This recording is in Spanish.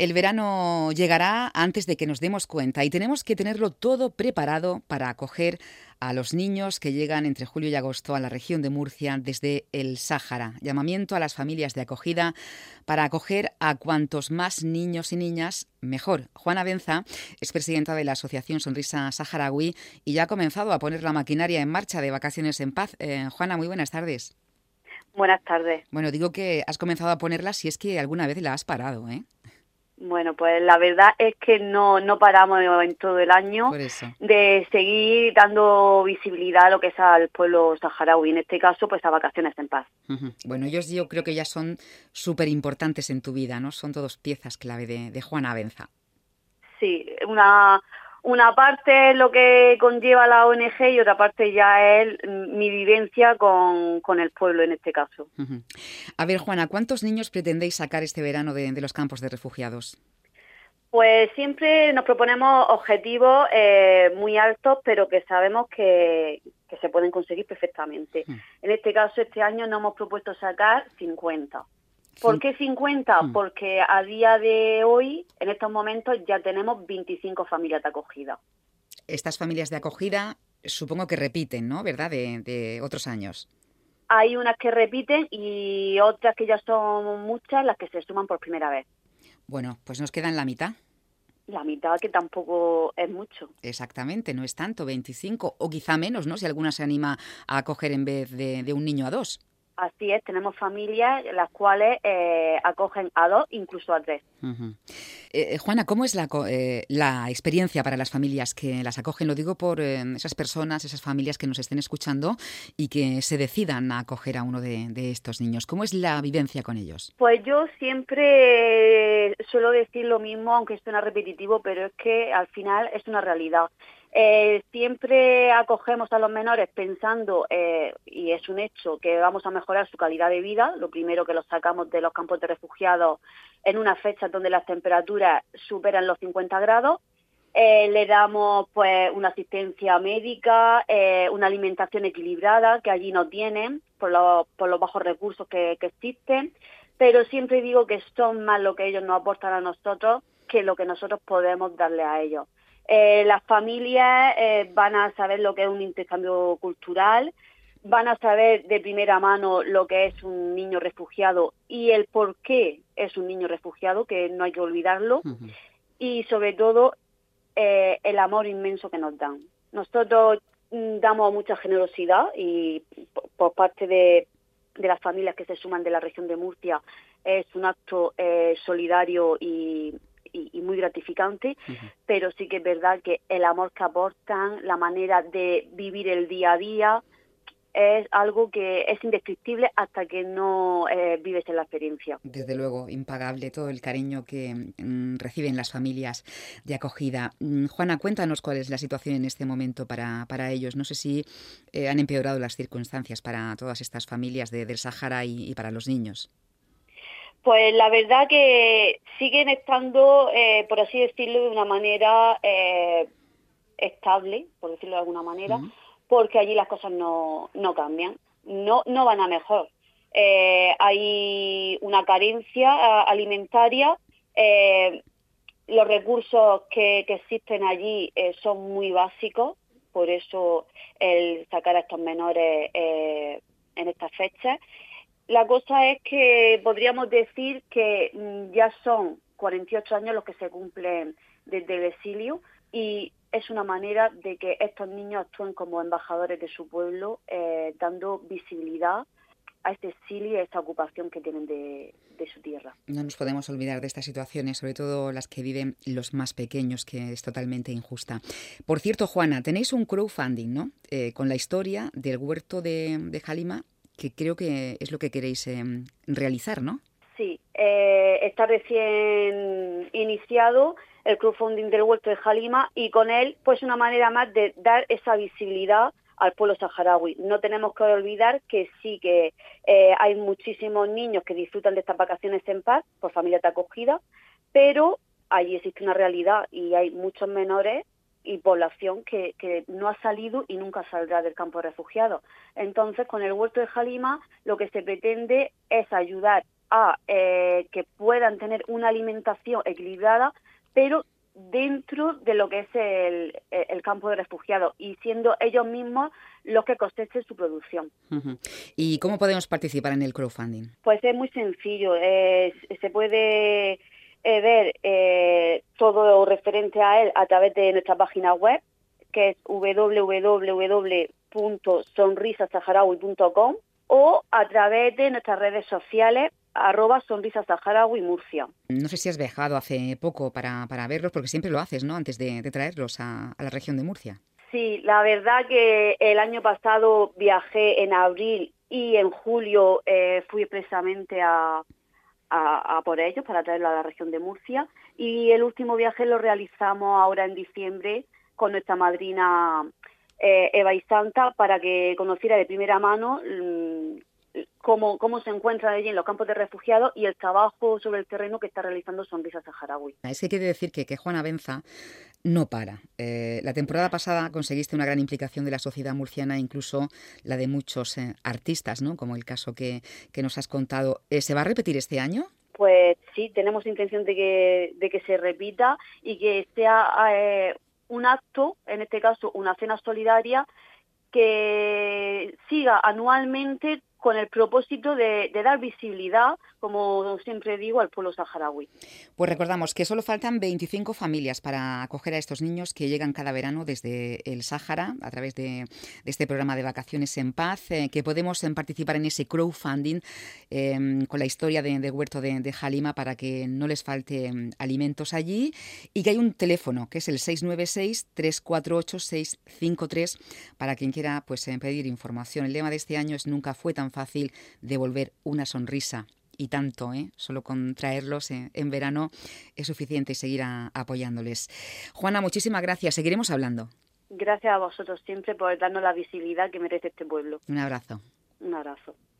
El verano llegará antes de que nos demos cuenta y tenemos que tenerlo todo preparado para acoger a los niños que llegan entre julio y agosto a la región de Murcia desde el Sáhara. Llamamiento a las familias de acogida para acoger a cuantos más niños y niñas mejor. Juana Benza es presidenta de la Asociación Sonrisa Saharaui y ya ha comenzado a poner la maquinaria en marcha de Vacaciones en Paz. Eh, Juana, muy buenas tardes. Buenas tardes. Bueno, digo que has comenzado a ponerla si es que alguna vez la has parado, ¿eh? Bueno, pues la verdad es que no, no paramos en todo el año de seguir dando visibilidad a lo que es al pueblo saharaui, en este caso, pues a vacaciones en paz. Bueno, ellos yo creo que ya son súper importantes en tu vida, ¿no? Son todos piezas clave de, de Juana Benza. Sí, una, una parte es lo que conlleva la ONG y otra parte ya es mi vivencia con, el pueblo en este caso. A ver, Juana, ¿cuántos niños pretendéis sacar este verano de, los campos de refugiados? Pues siempre nos proponemos objetivos eh, muy altos, pero que sabemos que, se pueden conseguir perfectamente. En este caso, este año nos hemos propuesto sacar 50. ¿Por qué 50? Hmm. Porque a día de hoy, en estos momentos, ya tenemos 25 familias de acogida. Estas familias de acogida supongo que repiten, ¿no? ¿Verdad? De, otros años. Hay unas que repiten y otras que ya son muchas las que se suman por primera vez. Bueno, pues nos quedan la mitad. La mitad que tampoco es mucho. Exactamente, no es tanto, 25 o quizá menos, ¿no? Si alguna se anima a acoger en vez de un niño a dos. Así es, tenemos familias las cuales eh, acogen a dos, incluso a tres. Eh, Juana, ¿cómo es la, eh, la, experiencia para las familias que las acogen? Lo digo por esas personas, esas familias que nos estén escuchando y que se decidan a acoger a uno de, de, estos niños. ¿Cómo es la vivencia con ellos? Pues yo siempre suelo decir lo mismo, aunque suena repetitivo, pero es que al final es una realidad. Eh, siempre acogemos a los menores pensando, eh, y es un hecho, que vamos a mejorar su calidad de vida. Lo primero que los sacamos de los campos de refugiados en una fecha donde las temperaturas superan los 50 grados. Eh, le damos pues una asistencia médica, una alimentación equilibrada que allí no tienen por los, por los bajos recursos que, que existen. Pero siempre digo que son más lo que ellos nos aportan a nosotros que lo que nosotros podemos darle a ellos. Eh, las familias eh, van a saber lo que es un intercambio cultural, van a saber de primera mano lo que es un niño refugiado y el por qué es un niño refugiado, que no hay que olvidarlo, y sobre todo eh, el amor inmenso que nos dan. Nosotros mm, damos mucha generosidad y por, parte de, las familias que se suman de la región de Murcia es un acto solidario y, y, muy gratificante, pero sí que es verdad que el amor que aportan, la manera de vivir el día a día, es algo que es indescriptible hasta que no eh, vives en la experiencia. Desde luego, impagable todo el cariño que mm, reciben las familias de acogida. Mm, Juana, cuéntanos cuál es la situación en este momento para, para ellos. No sé si eh, han empeorado las circunstancias para todas estas familias de, del Sahara y para los niños. Pues la verdad que siguen estando, eh, por así decirlo, de una manera eh, estable, por decirlo de alguna manera, porque allí las cosas no, no cambian, no, no van a mejor. Eh, hay una carencia alimentaria, los recursos que, que existen allí son muy básicos, por eso el sacar a estos menores en estas fechas la cosa es que podríamos decir que mm, ya son 48 años los que se cumplen desde el exilio y es una manera de que estos niños actúen como embajadores de su pueblo, eh, dando visibilidad a este exilio y a esta ocupación que tienen de, su tierra. No nos podemos olvidar de estas situaciones, sobre todo las que viven los más pequeños, que es totalmente injusta. Por cierto, Juana, tenéis un crowdfunding, ¿no? Eh, con la historia del huerto de, de Jalima que creo que es lo que queréis em, realizar, ¿no? Sí, eh, está recién iniciado el crowdfunding del huerto de Jalima y con él pues una manera más de dar esa visibilidad al pueblo saharaui. No tenemos que olvidar que sí que eh, hay muchísimos niños que disfrutan de estas vacaciones en paz por familias de acogida, pero allí existe una realidad y hay muchos menores y población que, que, no ha salido y nunca saldrá del campo de refugiados. Entonces, con el huerto de Jalima, lo que se pretende es ayudar a eh, que puedan tener una alimentación equilibrada, pero dentro de lo que es el, campo de refugiados y siendo ellos mismos los que cosechen su producción. ¿Y cómo podemos participar en el crowdfunding? Pues es muy sencillo. se puede eh, ver eh, todo referente a él a través de nuestra página web, que es www.sonrisasaharaui.com o a través de nuestras redes sociales arroba sonrisa saharaui Murcia. No sé si has viajado hace poco para, para verlos, porque siempre lo haces, ¿no? Antes de, traerlos a, la región de Murcia. Sí, la verdad que el año pasado viajé en abril y en julio eh, fui precisamente a, a, por ellos para traerlo a la región de Murcia y el último viaje lo realizamos ahora en diciembre con nuestra madrina eh, Eva y Santa para que conociera de primera mano mm, cómo, cómo se encuentra allí en los campos de refugiados y el trabajo sobre el terreno que está realizando Sonrisa Saharaui. Es que quiere decir que, que Juana Benza no para. Eh, la temporada pasada conseguiste una gran implicación de la sociedad murciana, incluso la de muchos eh, artistas, ¿no? como el caso que, que nos has contado. Eh, ¿Se va a repetir este año? Pues sí, tenemos intención de que, de que se repita y que sea un acto, en este caso una cena solidaria, que siga anualmente con el propósito de, dar visibilidad, como siempre digo, al pueblo saharaui. Pues recordamos que solo faltan 25 familias para acoger a estos niños que llegan cada verano desde el Sáhara a través de, este programa de vacaciones en paz, eh, que podemos participar en ese crowdfunding em, con la historia de, Huerto de, Halima para que no les falte em, alimentos allí y que hay un teléfono que es el 696-348-653 para quien quiera pues, eh, pedir información. El lema de este año es Nunca fue tan fácil devolver una sonrisa. Y tanto, ¿eh? solo con traerlos en verano es suficiente seguir apoyándoles. Juana, muchísimas gracias. Seguiremos hablando. Gracias a vosotros siempre por darnos la visibilidad que merece este pueblo. Un abrazo. Un abrazo.